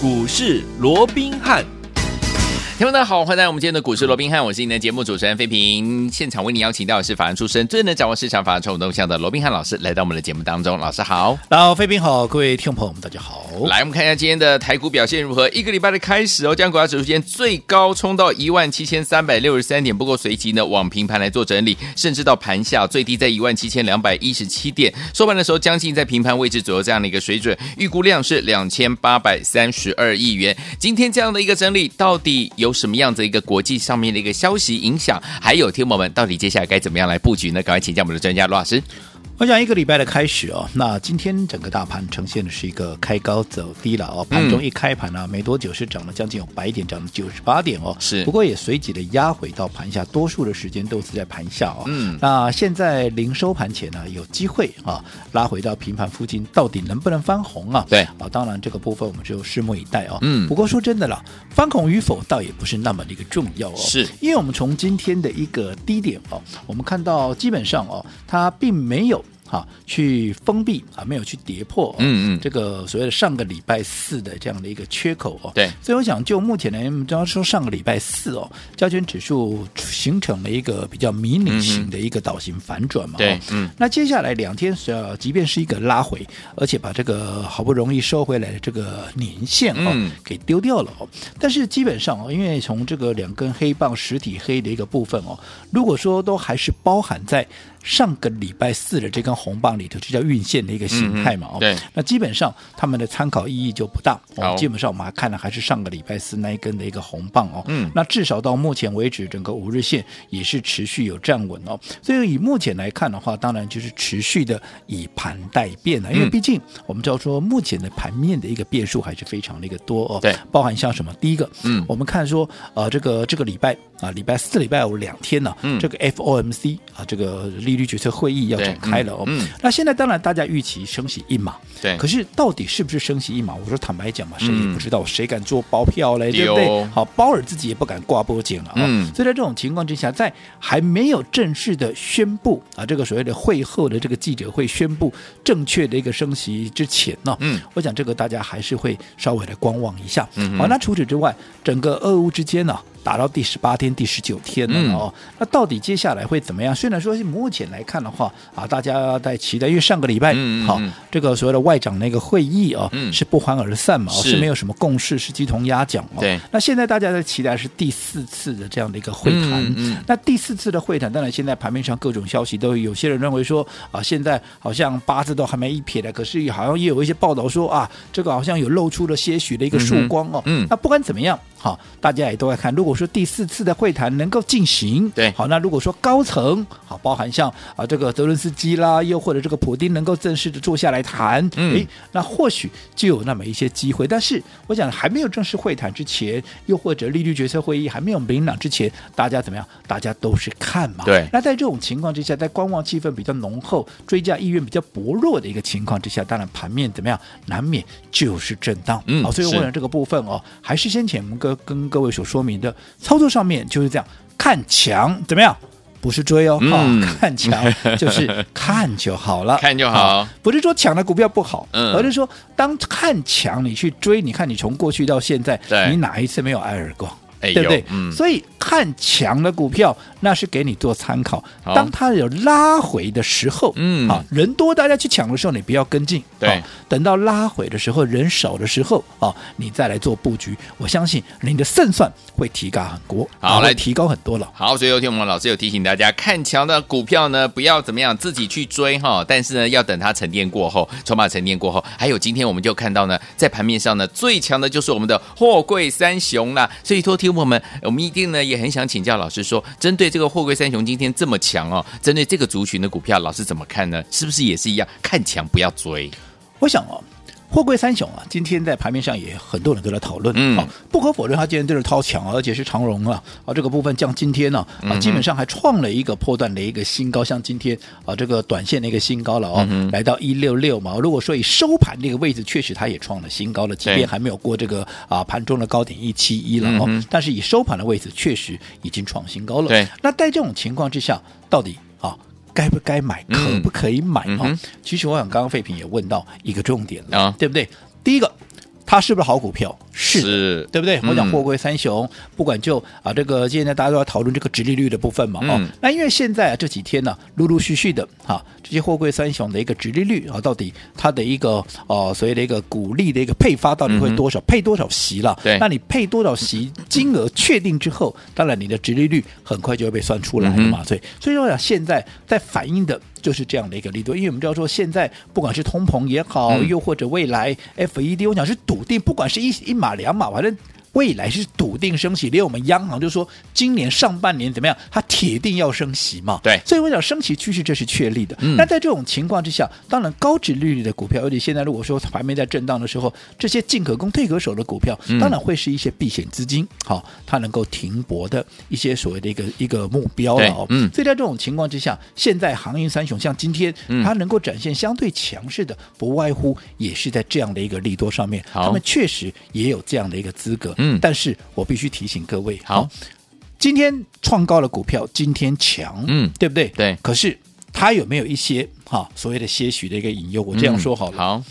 股市罗宾汉。听众大家好，欢迎来到我们今天的股市罗宾汉，我是您的节目主持人费平。现场为您邀请到的是法案出身、最能掌握市场法案冲动向的罗宾汉老师，来到我们的节目当中。老师好，然后费平好，各位听众朋友们大家好。来，我们看一下今天的台股表现如何？一个礼拜的开始哦，将股价指数间最高冲到一万七千三百六十三点，不过随即呢往平盘来做整理，甚至到盘下最低在一万七千两百一十七点，收盘的时候将近在平盘位置左右这样的一个水准，预估量是两千八百三十二亿元。今天这样的一个整理，到底有有什么样子一个？国际上面的一个消息影响，还有听友们到底接下来该怎么样来布局呢？赶快请教我们的专家罗老师。我想一个礼拜的开始哦，那今天整个大盘呈现的是一个开高走低了哦，盘中一开盘呢、啊，没多久是涨了将近有百点，涨了九十八点哦，是，不过也随即的压回到盘下，多数的时间都是在盘下哦。嗯，那现在临收盘前呢，有机会啊拉回到平盘附近，到底能不能翻红啊？对啊，当然这个部分我们就拭目以待哦。嗯，不过说真的了，翻红与否倒也不是那么的一个重要哦，是因为我们从今天的一个低点哦，我们看到基本上哦，它并没有。好，去封闭啊，没有去跌破、哦，嗯嗯，这个所谓的上个礼拜四的这样的一个缺口哦，对，所以我想就目前呢，我们只要说上个礼拜四哦，加权指数形成了一个比较迷你型的一个倒型反转嘛，对、哦，嗯，那接下来两天是要，即便是一个拉回，而且把这个好不容易收回来的这个年线哦，嗯、给丢掉了哦，但是基本上哦，因为从这个两根黑棒实体黑的一个部分哦，如果说都还是包含在。上个礼拜四的这根红棒里头，就叫运线的一个形态嘛，哦、嗯，对，那基本上他们的参考意义就不大。哦，基本上我们还看的还是上个礼拜四那一根的一个红棒哦，嗯，那至少到目前为止，整个五日线也是持续有站稳哦。所以以目前来看的话，当然就是持续的以盘待变了，因为毕竟我们知道说目前的盘面的一个变数还是非常的一个多哦，对，包含像什么，第一个，嗯，我们看说呃这个这个礼拜啊礼拜四礼拜五两天呢，嗯，这个 FOMC 啊这个利率决策会议要展开了哦，嗯，那现在当然大家预期升息一码，对，可是到底是不是升息一码？我说坦白讲嘛，谁也不知道，谁敢做包票嘞，对不对？好，鲍尔自己也不敢挂波奖了啊。所以在这种情况之下，在还没有正式的宣布啊，这个所谓的会后的这个记者会宣布正确的一个升息之前呢，嗯，我想这个大家还是会稍微的观望一下。好，那除此之外，整个俄乌之间呢？打到第十八天、第十九天了哦，嗯、那到底接下来会怎么样？虽然说目前来看的话啊，大家在期待，因为上个礼拜好、嗯嗯啊，这个所谓的外长那个会议哦，嗯、是不欢而散嘛，是，是没有什么共识，是鸡同鸭讲哦。对，那现在大家在期待是第四次的这样的一个会谈。嗯嗯、那第四次的会谈，当然现在盘面上各种消息都有些人认为说啊，现在好像八字都还没一撇的，可是好像也有一些报道说啊，这个好像有露出了些许的一个曙光哦。嗯，嗯那不管怎么样。好，大家也都在看。如果说第四次的会谈能够进行，对，好，那如果说高层好，包含像啊这个泽伦斯基啦，又或者这个普丁能够正式的坐下来谈，嗯，诶，那或许就有那么一些机会。但是，我想还没有正式会谈之前，又或者利率决策会议还没有明朗之前，大家怎么样？大家都是看嘛。对。那在这种情况之下，在观望气氛比较浓厚、追加意愿比较薄弱的一个情况之下，当然盘面怎么样？难免就是震荡。嗯，好，所以我想这个部分哦，还是先前我们跟各位所说明的操作上面就是这样，看强怎么样？不是追哦，嗯、哦看强 就是看就好了，看就好，不是说抢的股票不好，嗯、而是说当看强你去追，你看你从过去到现在，你哪一次没有挨耳光？哎、对不对？嗯、所以看强的股票，那是给你做参考。当它有拉回的时候，嗯，啊，人多大家去抢的时候，你不要跟进。对、啊，等到拉回的时候，人少的时候，啊，你再来做布局，我相信你的胜算会提高很多。好，来提高很多了。好，所以有天我们老师有提醒大家，看强的股票呢，不要怎么样自己去追哈，但是呢，要等它沉淀过后，筹码沉淀过后。还有今天我们就看到呢，在盘面上呢，最强的就是我们的货柜三雄啦。所以，托听我们，我们。一定呢，也很想请教老师说，针对这个货柜三雄今天这么强哦，针对这个族群的股票，老师怎么看呢？是不是也是一样，看强不要追？我想哦。货柜三雄啊，今天在盘面上也很多人都在讨论。嗯，不可否认，它今天真是超强，而且是长荣啊啊这个部分，像今天呢啊，基本上还创了一个波段的一个新高，像今天啊这个短线的一个新高了哦，来到一六六嘛。如果说以收盘这个位置，确实它也创了新高了，即便还没有过这个啊盘中的高点一七一了哦，但是以收盘的位置，确实已经创新高了。对，那在这种情况之下，到底啊？该不该买？可不可以买？啊，其实我想刚刚废品也问到一个重点了，对不对？第一个，它是不是好股票？是，是对不对？我讲货柜三雄，嗯、不管就啊这个现在大家都要讨论这个直利率的部分嘛，嗯、哦，那因为现在啊这几天呢、啊，陆陆续续的哈、啊，这些货柜三雄的一个直利率啊，到底它的一个呃、啊、所谓的一个股利的一个配发到底会多少？嗯、配多少息了？对，那你配多少息？金额确定之后，当然你的直利率很快就会被算出来了嘛。所以、嗯，所以说讲现在在反映的就是这样的一个力度，因为我们知道说现在不管是通膨也好，嗯、又或者未来 FED，我想是笃定，不管是一一码两码，反正。未来是笃定升息，连我们央行就说今年上半年怎么样？它铁定要升息嘛。对，所以我想升息趋势这是确立的。嗯，那在这种情况之下，当然高值利率的股票，而且现在如果说还没在震荡的时候，这些进可攻退可守的股票，当然会是一些避险资金，好、嗯，它能够停泊的一些所谓的一个一个目标了。嗯，所以在这种情况之下，现在航运三雄像今天它能够展现相对强势的，不外乎也是在这样的一个利多上面，他们确实也有这样的一个资格。嗯，但是我必须提醒各位，好，今天创高的股票今天强，嗯，对不对？对。可是它有没有一些哈所谓的些许的一个引诱？我这样说好了。嗯、好。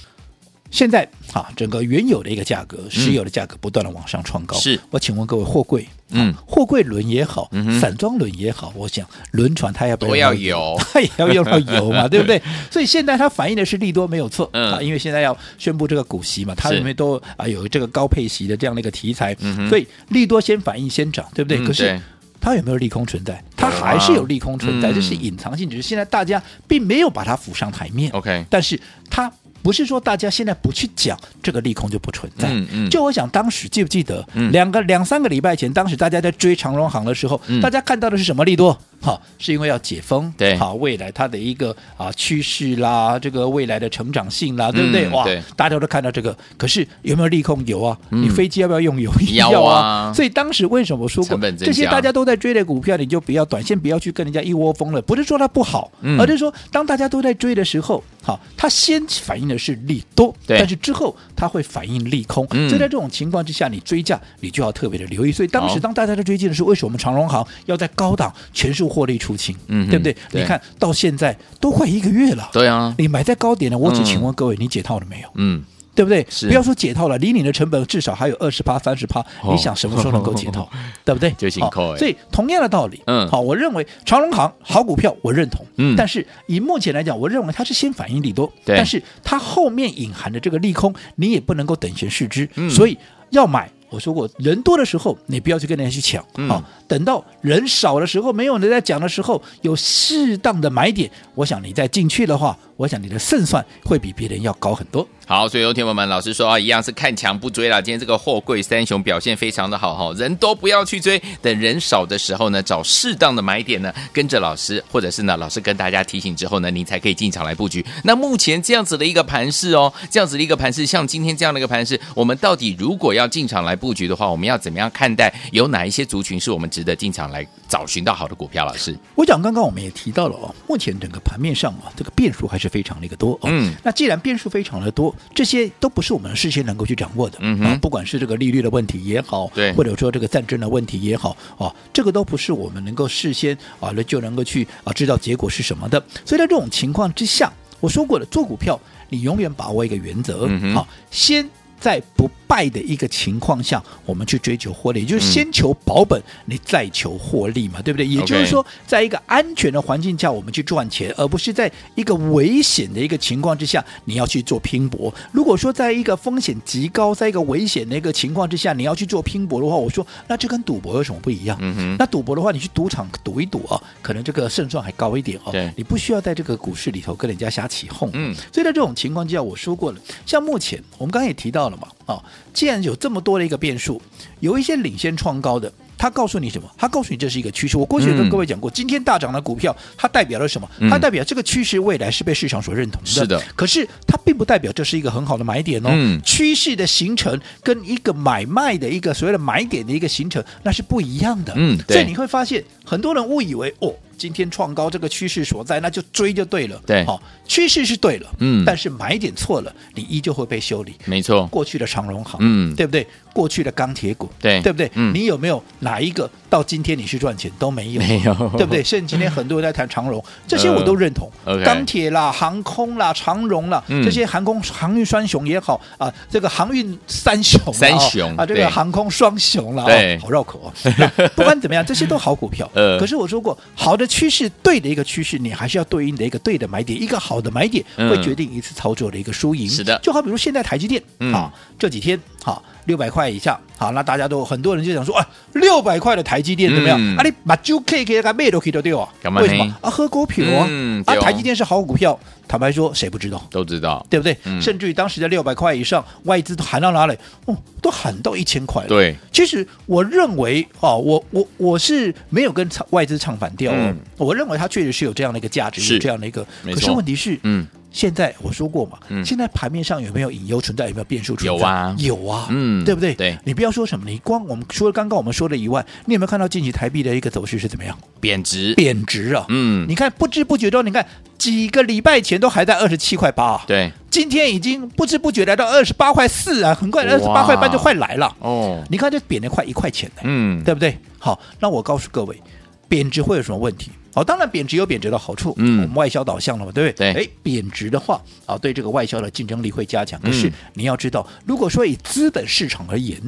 现在啊，整个原有的一个价格，石油的价格不断的往上创高。是，我请问各位，货柜，嗯，货柜轮也好，散装轮也好，我想轮船它要不要油？它也要用到油嘛，对不对？所以现在它反映的是利多没有错，嗯，因为现在要宣布这个股息嘛，它里面都啊有这个高配息的这样的一个题材，所以利多先反应先涨，对不对？可是它有没有利空存在？它还是有利空存在，这是隐藏性，只是现在大家并没有把它浮上台面。OK，但是它。不是说大家现在不去讲这个利空就不存在。嗯嗯。就我想当时记不记得，两个两三个礼拜前，当时大家在追长荣行的时候，大家看到的是什么利多？好，是因为要解封。对。好，未来它的一个啊趋势啦，这个未来的成长性啦，对不对？哇，大家都看到这个。可是有没有利空？有啊。你飞机要不要用油？要啊。所以当时为什么说过这些大家都在追的股票，你就不要短线不要去跟人家一窝蜂了。不是说它不好，而是说当大家都在追的时候，好，它先反映的是利多。对，但是之后它会反映利空，嗯、所以在这种情况之下，你追价你就要特别的留意。所以当时当大家在追进的时候，为什么我们长荣行要在高档全数获利出清？嗯，对不对？你看到现在都快一个月了，对啊，你买在高点了，我只请问各位，嗯、你解套了没有？嗯。对不对？是不要说解套了，离你的成本至少还有二十趴、三十趴，你想什么时候能够解套？哦、对不对？就辛苦、哦、所以同样的道理，嗯，好，我认为长荣行好股票，我认同，嗯，但是以目前来讲，我认为它是先反应利多，对但是它后面隐含的这个利空，你也不能够等闲视之，嗯、所以要买。我说过，人多的时候你不要去跟人家去抢，啊、嗯。哦，等到人少的时候，没有人在讲的时候，有适当的买点，我想你再进去的话，我想你的胜算会比别人要高很多。好，所以有听友们，老师说啊，一样是看强不追了。今天这个货柜三雄表现非常的好哈，人都不要去追，等人少的时候呢，找适当的买点呢，跟着老师，或者是呢，老师跟大家提醒之后呢，您才可以进场来布局。那目前这样子的一个盘势哦，这样子的一个盘势，像今天这样的一个盘势，我们到底如果要进场来布局的话，我们要怎么样看待？有哪一些族群是我们值得进场来找寻到好的股票？老师，我讲刚刚我们也提到了哦，目前整个盘面上啊，这个变数还是非常的一个多哦。嗯，那既然变数非常的多，这些都不是我们事先能够去掌握的，嗯哼啊，不管是这个利率的问题也好，对，或者说这个战争的问题也好，啊，这个都不是我们能够事先啊就能够去啊知道结果是什么的。所以在这种情况之下，我说过了，做股票你永远把握一个原则，好，啊，先。在不败的一个情况下，我们去追求获利，也就是先求保本，你再求获利嘛，对不对？也就是说，在一个安全的环境下，我们去赚钱，而不是在一个危险的一个情况之下，你要去做拼搏。如果说在一个风险极高，在一个危险的一个情况之下，你要去做拼搏的话，我说那这跟赌博有什么不一样？嗯哼。那赌博的话，你去赌场赌一赌啊，可能这个胜算还高一点哦。对。你不需要在这个股市里头跟人家瞎起哄。嗯。所以在这种情况之下，我说过了，像目前我们刚刚也提到了。嘛，啊，既然有这么多的一个变数，有一些领先创高的，他告诉你什么？他告诉你这是一个趋势。我过去跟各位讲过，嗯、今天大涨的股票，它代表了什么？它代表这个趋势未来是被市场所认同的。是的。可是它并不代表这是一个很好的买点哦。嗯。趋势的形成跟一个买卖的一个所谓的买点的一个形成，那是不一样的。嗯。所以你会发现，很多人误以为哦。今天创高这个趋势所在，那就追就对了。对，好，趋势是对了，嗯，但是买点错了，你依旧会被修理。没错，过去的长荣行，嗯，对不对？过去的钢铁股，对，对不对？嗯，你有没有哪一个到今天你去赚钱都没有？没有，对不对？甚至今天很多人在谈长荣，这些我都认同。呃、钢铁啦、航空啦、长荣啦，嗯、这些航空航运双雄也好啊，这个航运三雄，三雄啊，这个航空双雄了，对，哦、好绕口哦。不管怎么样，这些都好股票。呃，可是我说过，好的趋势，对的一个趋势，你还是要对应的一个对的买点，一个好的买点会决定一次操作的一个输赢。是的，就好比如现在台积电，嗯、啊，这几天好。六百块以下，好，那大家都很多人就想说，啊，六百块的台积电怎么样？嗯、啊，你把就 K K 给卖都可以对吧？为什么啊？喝股票啊，嗯、啊，台积电是好股票。坦白说，谁不知道？都知道，对不对？嗯、甚至于当时在六百块以上，外资都喊到哪里？哦，都喊到一千块了。对，其实我认为，哦，我我我是没有跟外资唱反调哦。嗯、我认为它确实是有这样的一个价值，有这样的一个。可是问题是，嗯。现在我说过嘛，嗯、现在盘面上有没有隐忧存在？有没有变数存在？有啊，有啊，嗯，对不对？对，你不要说什么，你光我们说刚刚我们说的以外，你有没有看到近期台币的一个走势是怎么样？贬值，贬值啊！嗯，你看不知不觉中，你看几个礼拜前都还在二十七块八啊，对，今天已经不知不觉来到二十八块四啊，很快二十八块半就快来了哦。你看这贬了快一块钱呢，嗯，对不对？好，那我告诉各位，贬值会有什么问题？好，当然贬值有贬值的好处，嗯，我们外销导向了嘛，对不对？对，哎，贬值的话啊，对这个外销的竞争力会加强。可是你要知道，如果说以资本市场而言，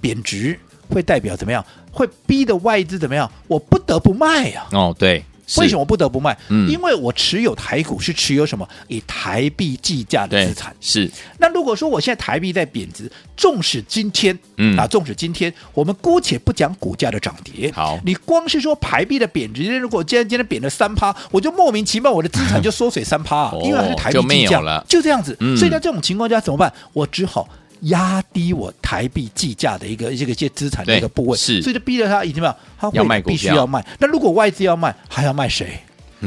贬值会代表怎么样？会逼的外资怎么样？我不得不卖呀。哦，对。为什么不得不卖？嗯，因为我持有台股是持有什么？以台币计价的资产。是。那如果说我现在台币在贬值，纵使今天，嗯啊，纵使今天我们姑且不讲股价的涨跌，好，你光是说台币的贬值，如果今天今天贬了三趴，我就莫名其妙我的资产 就缩水三趴，啊，因为它是台币计价了，就这样子。所以在这种情况下怎么办？我只好。压低我台币计价的一个这个些资产的一个部位，是，所以就逼着他已经嘛，他会卖必须要卖。那如果外资要卖，还要卖谁？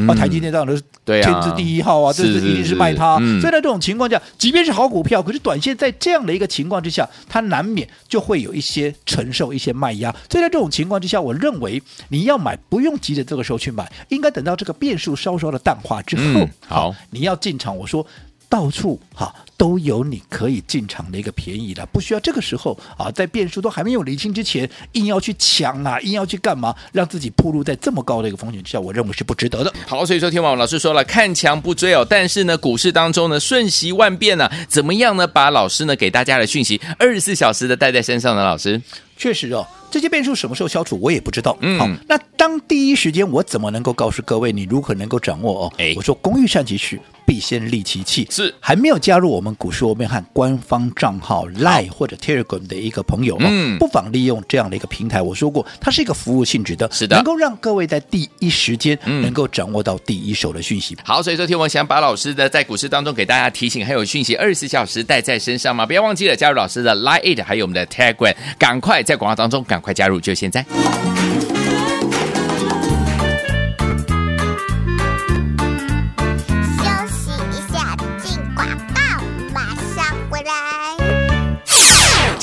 啊，台积电这样的天字第一号啊，这是一定是卖它。所以在这种情况下，即便是好股票，可是短线在这样的一个情况之下，它难免就会有一些承受一些卖压。所以在这种情况之下，我认为你要买不用急着这个时候去买，应该等到这个变数稍稍的淡化之后，好，你要进场。我说。到处哈都有你可以进场的一个便宜的，不需要这个时候啊，在变数都还没有厘清之前，硬要去抢啊，硬要去干嘛，让自己暴露在这么高的一个风险之下，我认为是不值得的。好，所以说天王老师说了，看强不追哦，但是呢，股市当中呢瞬息万变呢、啊，怎么样呢？把老师呢给大家的讯息二十四小时的带在身上呢？老师确实哦，这些变数什么时候消除，我也不知道。嗯，好，那当第一时间我怎么能够告诉各位你如何能够掌握哦？哎，我说工欲善其事。必先利其器，是还没有加入我们股市罗宾汉官方账号 Line 或者 Telegram 的一个朋友，嗯，不妨利用这样的一个平台。我说过，它是一个服务性质的，是的，能够让各位在第一时间能够掌握到第一手的讯息。好，所以说，听我想把老师的在股市当中给大家提醒还有讯息，二十四小时带在身上吗？不要忘记了加入老师的 Line，还有我们的 Telegram，赶快在广告当中赶快加入，就现在。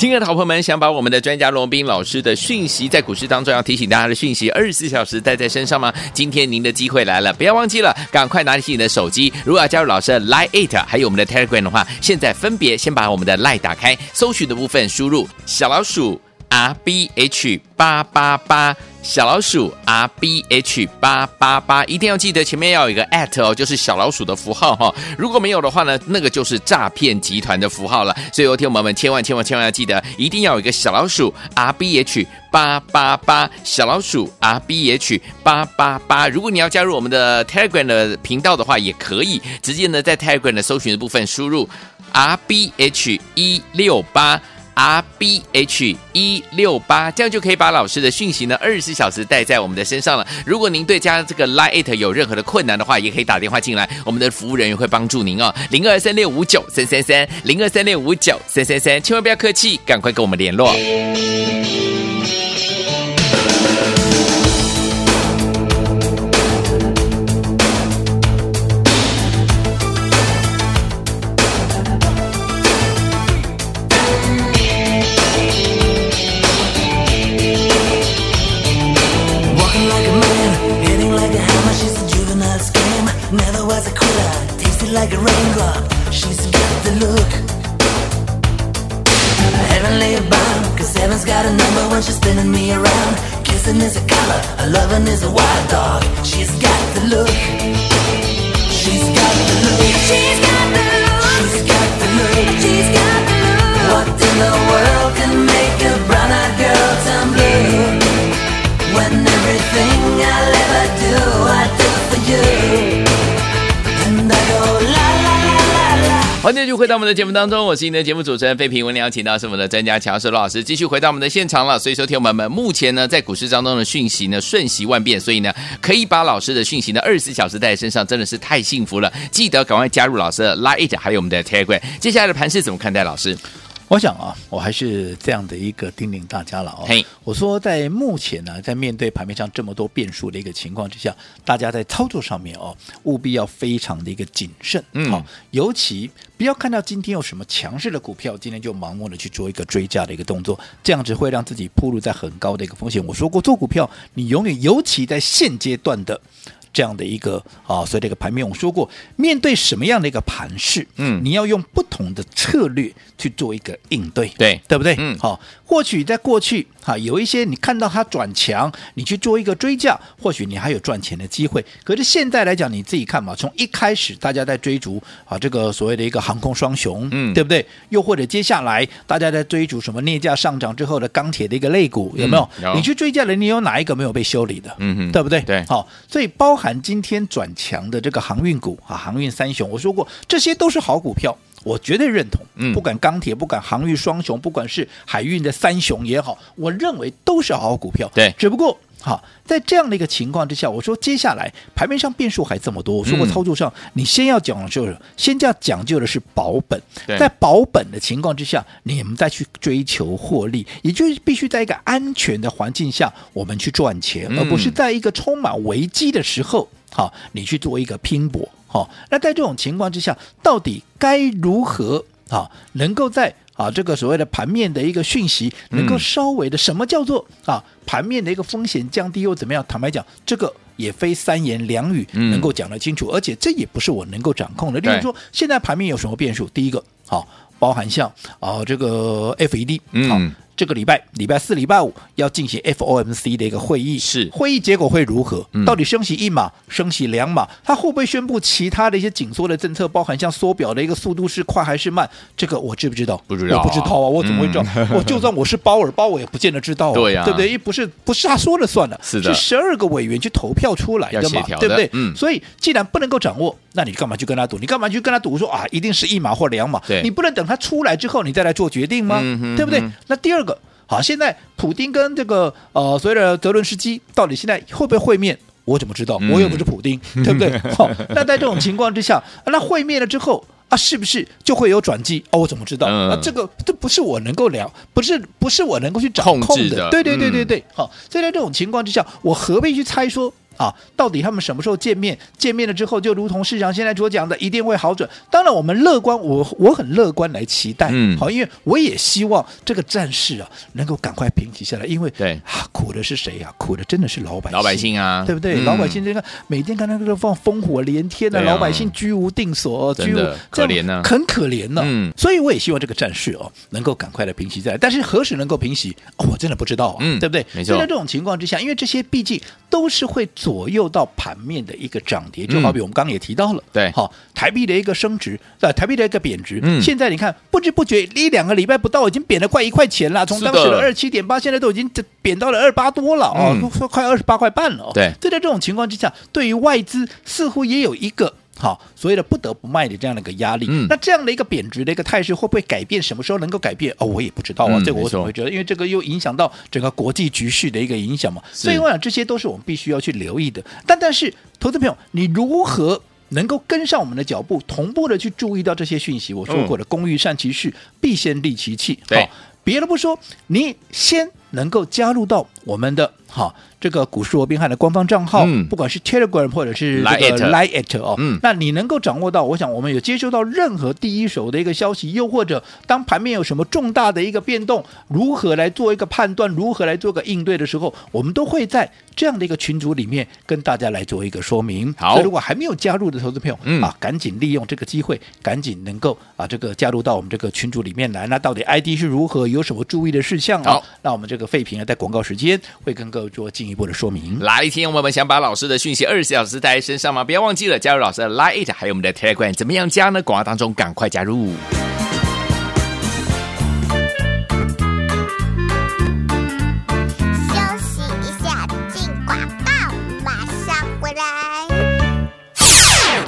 亲爱的好朋友们，想把我们的专家罗斌老师的讯息在股市当中要提醒大家的讯息，二十四小时带在身上吗？今天您的机会来了，不要忘记了，赶快拿起你的手机。如果要加入老师的 lieat 还有我们的 Telegram 的话，现在分别先把我们的 Line 打开，搜寻的部分输入小老鼠 R B H 八八八。小老鼠 R B H 八八八，一定要记得前面要有一个 at 哦，就是小老鼠的符号哈、哦。如果没有的话呢，那个就是诈骗集团的符号了。所以，有听友们千万千万千万要记得，一定要有一个小老鼠 R B H 八八八，小老鼠 R B H 八八八。如果你要加入我们的 Telegram 的频道的话，也可以直接呢在 Telegram 的搜寻的部分输入 R B H 一六八。R B H 一六八，这样就可以把老师的讯息呢二十四小时带在我们的身上了。如果您对加这个 Line 有任何的困难的话，也可以打电话进来，我们的服务人员会帮助您哦。零二三六五九三三三，零二三六五九三三三，千万不要客气，赶快跟我们联络。Spinning me around. Kissing is a color, a loving is a wild dog. She's got the look. She's got the look. She's got the look. She's got the look. She's got the look. What in the world can make a brown-eyed girl turn blue? When everything I'll ever do, I do for you. 欢迎继续回到我们的节目当中，我是您的节目主持人费平。我们邀请到是我们的专家乔世罗老师，继续回到我们的现场了。所以，说，听友们，目前呢，在股市当中的讯息呢，瞬息万变，所以呢，可以把老师的讯息呢，二十四小时带在身上，真的是太幸福了。记得赶快加入老师的 Line，还有我们的 Telegram。接下来的盘是怎么看待？老师？我想啊，我还是这样的一个叮咛大家了哦。嘿，我说在目前呢，在面对盘面上这么多变数的一个情况之下，大家在操作上面哦，务必要非常的一个谨慎。嗯，好，尤其不要看到今天有什么强势的股票，今天就盲目的去做一个追加的一个动作，这样子会让自己暴露在很高的一个风险。我说过，做股票你永远，尤其在现阶段的。这样的一个啊，所以这个盘面，我说过，面对什么样的一个盘势，嗯，你要用不同的策略去做一个应对，对，对不对？嗯，好，或许在过去哈，有一些你看到它转强，你去做一个追价，或许你还有赚钱的机会。可是现在来讲，你自己看嘛，从一开始大家在追逐啊，这个所谓的一个航空双雄，嗯，对不对？又或者接下来大家在追逐什么镍价上涨之后的钢铁的一个类股，有没有？嗯，有。你去追价了，你有哪一个没有被修理的？嗯哼，对不对？对，好，所以包。含今天转强的这个航运股啊，航运三雄，我说过这些都是好股票，我绝对认同。嗯，不管钢铁，不管航运双雄，不管是海运的三雄也好，我认为都是好股票。对，只不过好在这样的一个情况之下，我说接下来盘面上变数还这么多，我说过操作上、嗯、你先要讲的就是先要讲究的是保本，在保本的情况之下，你们再去追求获利，也就是必须在一个安全的环境下，我们去赚钱，嗯、而不是在一个充满危机的时候，好，你去做一个拼搏。好，那在这种情况之下，到底该如何啊，能够在啊这个所谓的盘面的一个讯息，能够稍微的什么叫做啊盘面的一个风险降低又怎么样？坦白讲，这个也非三言两语能够讲得清楚，而且这也不是我能够掌控的。例如说，现在盘面有什么变数？第一个，好，包含像啊这个 FED，好。这个礼拜礼拜四、礼拜五要进行 FOMC 的一个会议，是会议结果会如何？嗯、到底升息一码、升息两码？它会不会宣布其他的一些紧缩的政策？包含像缩表的一个速度是快还是慢？这个我知不知道？不知道、啊，我不知道啊！我怎么会知道？嗯、我就算我是鲍尔，鲍我也不见得知道、啊，对呀、啊，对不对？不是不是他说了算的，是的，是十二个委员去投票出来的嘛，对不对？嗯，所以既然不能够掌握，那你干嘛去跟他赌？你干嘛去跟他赌说啊，一定是一码或两码？对，你不能等他出来之后你再来做决定吗？对不对？那第二个。好，现在普丁跟这个呃所谓的泽伦斯基到底现在会不会会面？我怎么知道？我又不是普丁，嗯、对不对？好，那在这种情况之下，那会面了之后啊，是不是就会有转机？哦，我怎么知道？嗯、啊，这个这不是我能够聊，不是不是我能够去掌控的。控的对对对对对。好、嗯，所以在这种情况之下，我何必去猜说？啊，到底他们什么时候见面？见面了之后，就如同市场现在所讲的，一定会好转。当然，我们乐观，我我很乐观来期待。嗯，好，因为我也希望这个战事啊能够赶快平息下来。因为对啊，苦的是谁呀、啊？苦的真的是老百姓，老百姓啊，对不对？嗯、老百姓这个每天看到这个放烽火连天的、啊，老百姓居无定所，居无可怜呢，很可怜呢、啊。嗯，所以我也希望这个战事哦能够赶快的平息下来。但是何时能够平息，哦、我真的不知道啊，嗯，对不对？没错。在这种情况之下，因为这些毕竟都是会左右到盘。面的一个涨跌，就好比我们刚刚也提到了，嗯、对，好，台币的一个升值，呃，台币的一个贬值，嗯，现在你看不知不觉一两个礼拜不到，已经贬了快一块钱了，从当时的二七点八，现在都已经贬到了二八多了哦，都快二十八块半了哦，对，就在这种情况之下，对于外资似乎也有一个。好，所以的不得不卖的这样的一个压力，嗯，那这样的一个贬值的一个态势会不会改变？什么时候能够改变？哦，我也不知道啊，嗯、这个我怎么会觉得？因为这个又影响到整个国际局势的一个影响嘛。所以我想这些都是我们必须要去留意的。但但是，投资朋友，你如何能够跟上我们的脚步，同步的去注意到这些讯息？我说过的，工欲善其事，必先利其器。对，别的不说，你先能够加入到我们的哈。这个股市罗宾汉的官方账号，嗯、不管是 Telegram 或者是这个 Line@ 哦，嗯、那你能够掌握到，我想我们有接收到任何第一手的一个消息，又或者当盘面有什么重大的一个变动，如何来做一个判断，如何来做个应对的时候，我们都会在这样的一个群组里面跟大家来做一个说明。好，如果还没有加入的投资朋友，嗯、啊，赶紧利用这个机会，赶紧能够啊这个加入到我们这个群组里面来。那到底 ID 是如何，有什么注意的事项啊？好那我们这个废品啊，在广告时间会跟各位做进一步的说明。哪一天我们想把老师的讯息二十四小时带在身上吗？不要忘记了加入老师的 Line，还有我们的 Telegram，怎么样加呢？广告当中赶快加入。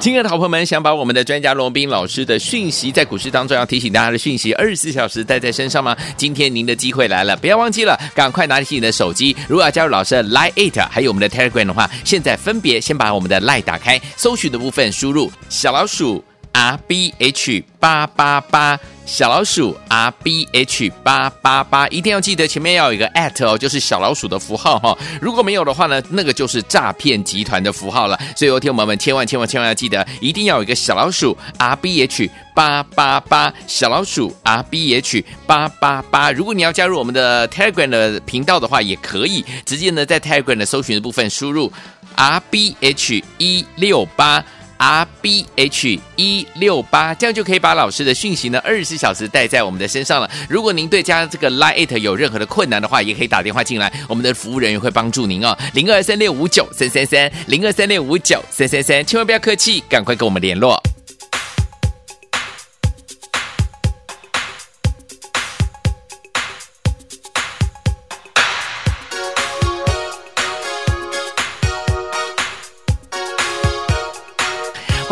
亲爱的好朋友们，想把我们的专家罗斌老师的讯息在股市当中要提醒大家的讯息，二十四小时带在身上吗？今天您的机会来了，不要忘记了，赶快拿起你的手机。如果要加入老师的 Lite，还有我们的 Telegram 的话，现在分别先把我们的 Line 打开，搜寻的部分输入小老鼠 R B H 八八八。小老鼠 R B H 八八八，一定要记得前面要有一个 at 哦，就是小老鼠的符号哈、哦。如果没有的话呢，那个就是诈骗集团的符号了。所以，有听友们千万千万千万要记得，一定要有一个小老鼠 R B H 八八八，小老鼠 R B H 八八八。如果你要加入我们的 Telegram 的频道的话，也可以直接呢在 Telegram 的搜寻的部分输入 R B H 一六八。R B H 一六八，这样就可以把老师的讯息呢二十四小时带在我们的身上了。如果您对加这个 Line 有任何的困难的话，也可以打电话进来，我们的服务人员会帮助您哦。零二三六五九三三三，零二三六五九三三三，千万不要客气，赶快跟我们联络。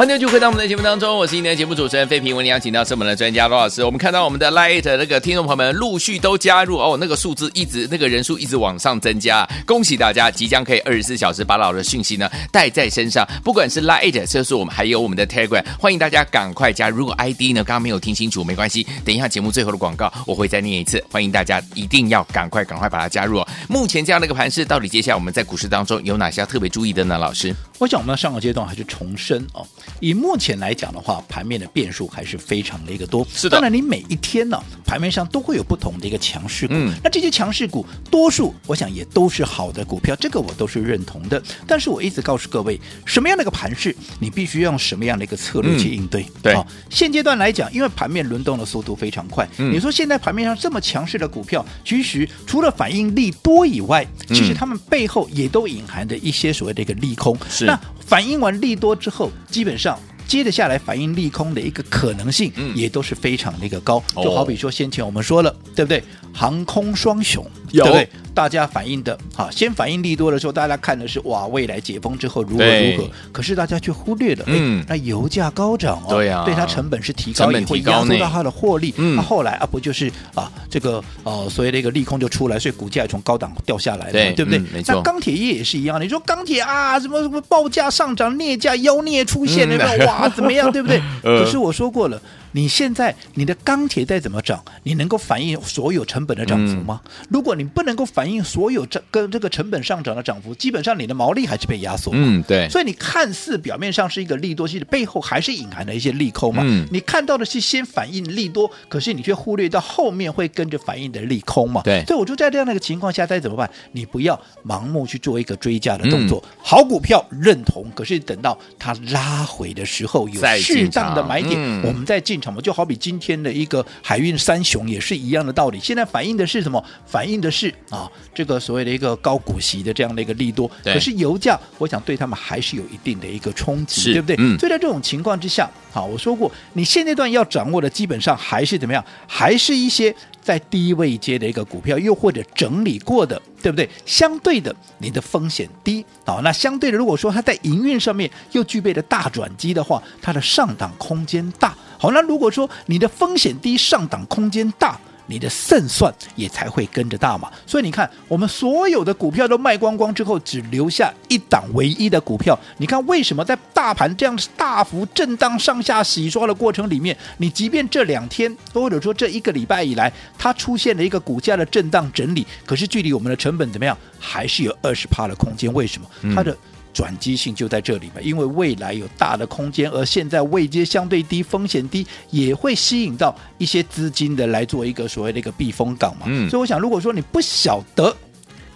欢迎就回到我们的节目当中，我是今天的节目主持人费平，为您邀请到是我们的专家罗老师。我们看到我们的 Light 那个听众朋友们陆续都加入哦，那个数字一直那个人数一直往上增加，恭喜大家即将可以二十四小时把老师的讯息呢带在身上，不管是 Light，就是我们还有我们的 Telegram，欢迎大家赶快加入。如果 ID 呢刚刚没有听清楚，没关系，等一下节目最后的广告我会再念一次，欢迎大家一定要赶快赶快把它加入哦。目前这样的一个盘势，到底接下来我们在股市当中有哪些要特别注意的呢？老师，我想我们上个阶段还是重申哦。以目前来讲的话，盘面的变数还是非常的一个多。是的，当然你每一天呢，盘面上都会有不同的一个强势股。嗯，那这些强势股，多数我想也都是好的股票，这个我都是认同的。但是我一直告诉各位，什么样的一个盘势，你必须要用什么样的一个策略去应对。嗯、对、哦，现阶段来讲，因为盘面轮动的速度非常快。嗯，你说现在盘面上这么强势的股票，其实除了反应力多以外，其实他们背后也都隐含着一些所谓的一个利空。是，那反应完利多之后，基本上。接着下来反映利空的一个可能性，也都是非常的一个高。嗯、就好比说先前我们说了，哦、对不对？航空双雄，有对不对？大家反应的哈，先反应利多的时候，大家看的是哇，未来解封之后如何如何。可是大家却忽略了，嗯，那油价高涨哦，对啊，对它成本是提高，也会压缩到它的获利。那、嗯、后来啊，不就是啊，这个呃，所谓的一个利空就出来，所以股价从高档掉下来了，对，对不对？那钢铁业也是一样，你说钢铁啊，什么什么报价上涨，镍价妖孽出现了，嗯、哇，怎么样，对不对？可是我说过了。你现在你的钢铁再怎么涨，你能够反映所有成本的涨幅吗？嗯、如果你不能够反映所有这跟这个成本上涨的涨幅，基本上你的毛利还是被压缩。嗯，对。所以你看似表面上是一个利多，其实背后还是隐含了一些利空嘛。嗯。你看到的是先反映利多，可是你却忽略到后面会跟着反映的利空嘛。对。所以我就在这样的一个情况下，再怎么办？你不要盲目去做一个追加的动作。嗯、好股票认同，可是等到它拉回的时候，有适当的买点，嗯、我们再进。就好比今天的一个海运三雄也是一样的道理。现在反映的是什么？反映的是啊，这个所谓的一个高股息的这样的一个利多。可是油价，我想对他们还是有一定的一个冲击，对不对？嗯、所以在这种情况之下，好，我说过，你现阶段要掌握的基本上还是怎么样？还是一些在低位接的一个股票，又或者整理过的，对不对？相对的，你的风险低。好，那相对的，如果说它在营运上面又具备了大转机的话，它的上档空间大。好，那如果说你的风险低，上档空间大。你的胜算也才会跟着大嘛。所以你看，我们所有的股票都卖光光之后，只留下一档唯一的股票。你看为什么在大盘这样大幅震荡、上下洗刷的过程里面，你即便这两天或者说这一个礼拜以来，它出现了一个股价的震荡整理，可是距离我们的成本怎么样，还是有二十趴的空间？为什么？它的转机性就在这里嘛，因为未来有大的空间，而现在位阶相对低，风险低，也会吸引到一些资金的来做一个所谓的一个避风港嘛。嗯，所以我想，如果说你不晓得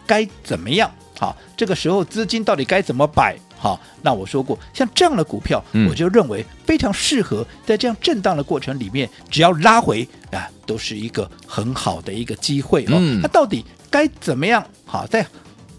该怎么样，好，这个时候资金到底该怎么摆，好，那我说过，像这样的股票，我就认为非常适合在这样震荡的过程里面，只要拉回啊，都是一个很好的一个机会哦。嗯，那到底该怎么样？好，在。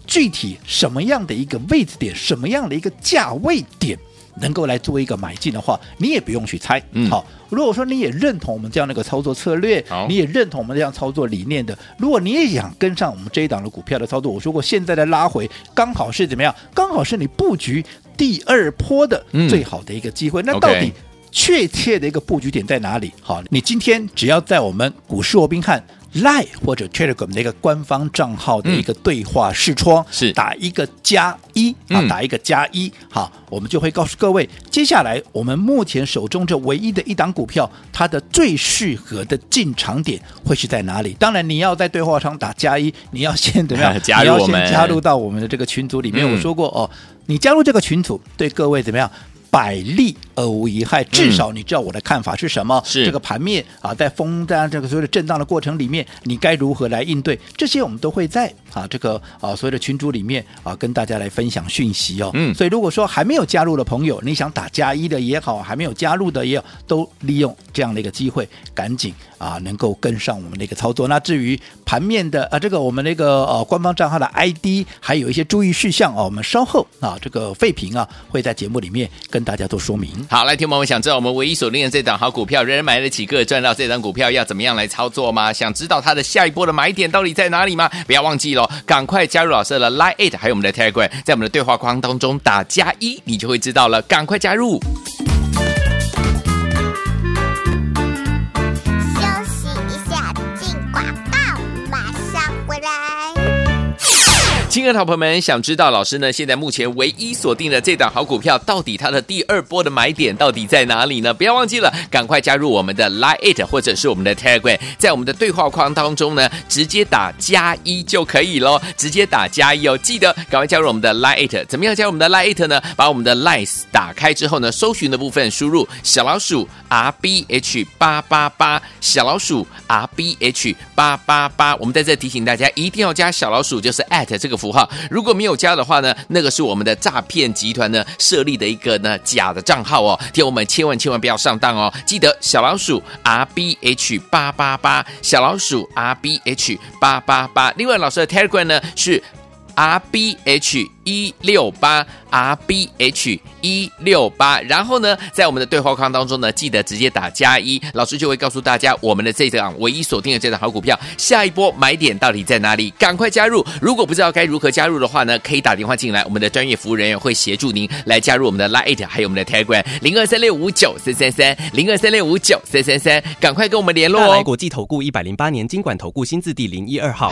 具体什么样的一个位置点，什么样的一个价位点，能够来做一个买进的话，你也不用去猜。嗯，好，如果说你也认同我们这样的一个操作策略，你也认同我们这样操作理念的，如果你也想跟上我们这一档的股票的操作，我说过现在的拉回刚好是怎么样？刚好是你布局第二波的最好的一个机会。嗯，那到底确切的一个布局点在哪里？好，你今天只要在我们股市罗宾汉。Line 或者 Telegram 的一个官方账号的一个对话视窗，嗯、是打一个加一啊，打一个加一，好，我们就会告诉各位，接下来我们目前手中这唯一的一档股票，它的最适合的进场点会是在哪里？当然，你要在对话窗打加一，你要先怎么样？加入我们，你要先加入到我们的这个群组里面。嗯、我说过哦，你加入这个群组，对各位怎么样？百利而无一害，至少你知道我的看法是什么？是、嗯、这个盘面啊，在风在这个所有的震荡的过程里面，你该如何来应对？这些我们都会在啊这个啊所有的群组里面啊跟大家来分享讯息哦。嗯，所以如果说还没有加入的朋友，你想打加一的也好，还没有加入的也好，都利用这样的一个机会，赶紧啊能够跟上我们的一个操作。那至于盘面的啊这个我们那个呃、啊、官方账号的 ID，还有一些注意事项哦、啊，我们稍后啊这个废品啊会在节目里面跟。大家做说明。好，来，听友们，想知道我们唯一锁定的这档好股票，人人买得起，个个赚到这档股票要怎么样来操作吗？想知道它的下一波的买点到底在哪里吗？不要忘记喽，赶快加入老师的 Line Eight，还有我们的 Telegram，在我们的对话框当中打加一，你就会知道了。赶快加入。亲爱的好朋友们，想知道老师呢？现在目前唯一锁定的这档好股票，到底它的第二波的买点到底在哪里呢？不要忘记了，赶快加入我们的 Line 或者是我们的 Telegram，在我们的对话框当中呢，直接打加一就可以喽，直接打加一哦。记得赶快加入我们的 Line，怎么样加入我们的 Line 呢？把我们的 Line 打开之后呢，搜寻的部分输入小老鼠 R B H 八八八，小老鼠 R B H 八八八。我们在这提醒大家，一定要加小老鼠，就是 at 这个符号，如果没有加的话呢，那个是我们的诈骗集团呢设立的一个呢假的账号哦，听我们千万千万不要上当哦，记得小老鼠 R B H 八八八，小老鼠 R B H 八八八。另外，老师的 Telegram 呢是 R B H。一六八 R B H 一六八，然后呢，在我们的对话框当中呢，记得直接打加一，老师就会告诉大家我们的这档唯一锁定的这档好股票，下一波买点到底在哪里？赶快加入！如果不知道该如何加入的话呢，可以打电话进来，我们的专业服务人员会协助您来加入我们的 Lite，还有我们的 Telegram 零二三六五九三三三零二三六五九三三三，赶快跟我们联络哦！来国际投顾一百零八年金管投顾新字第零一二号。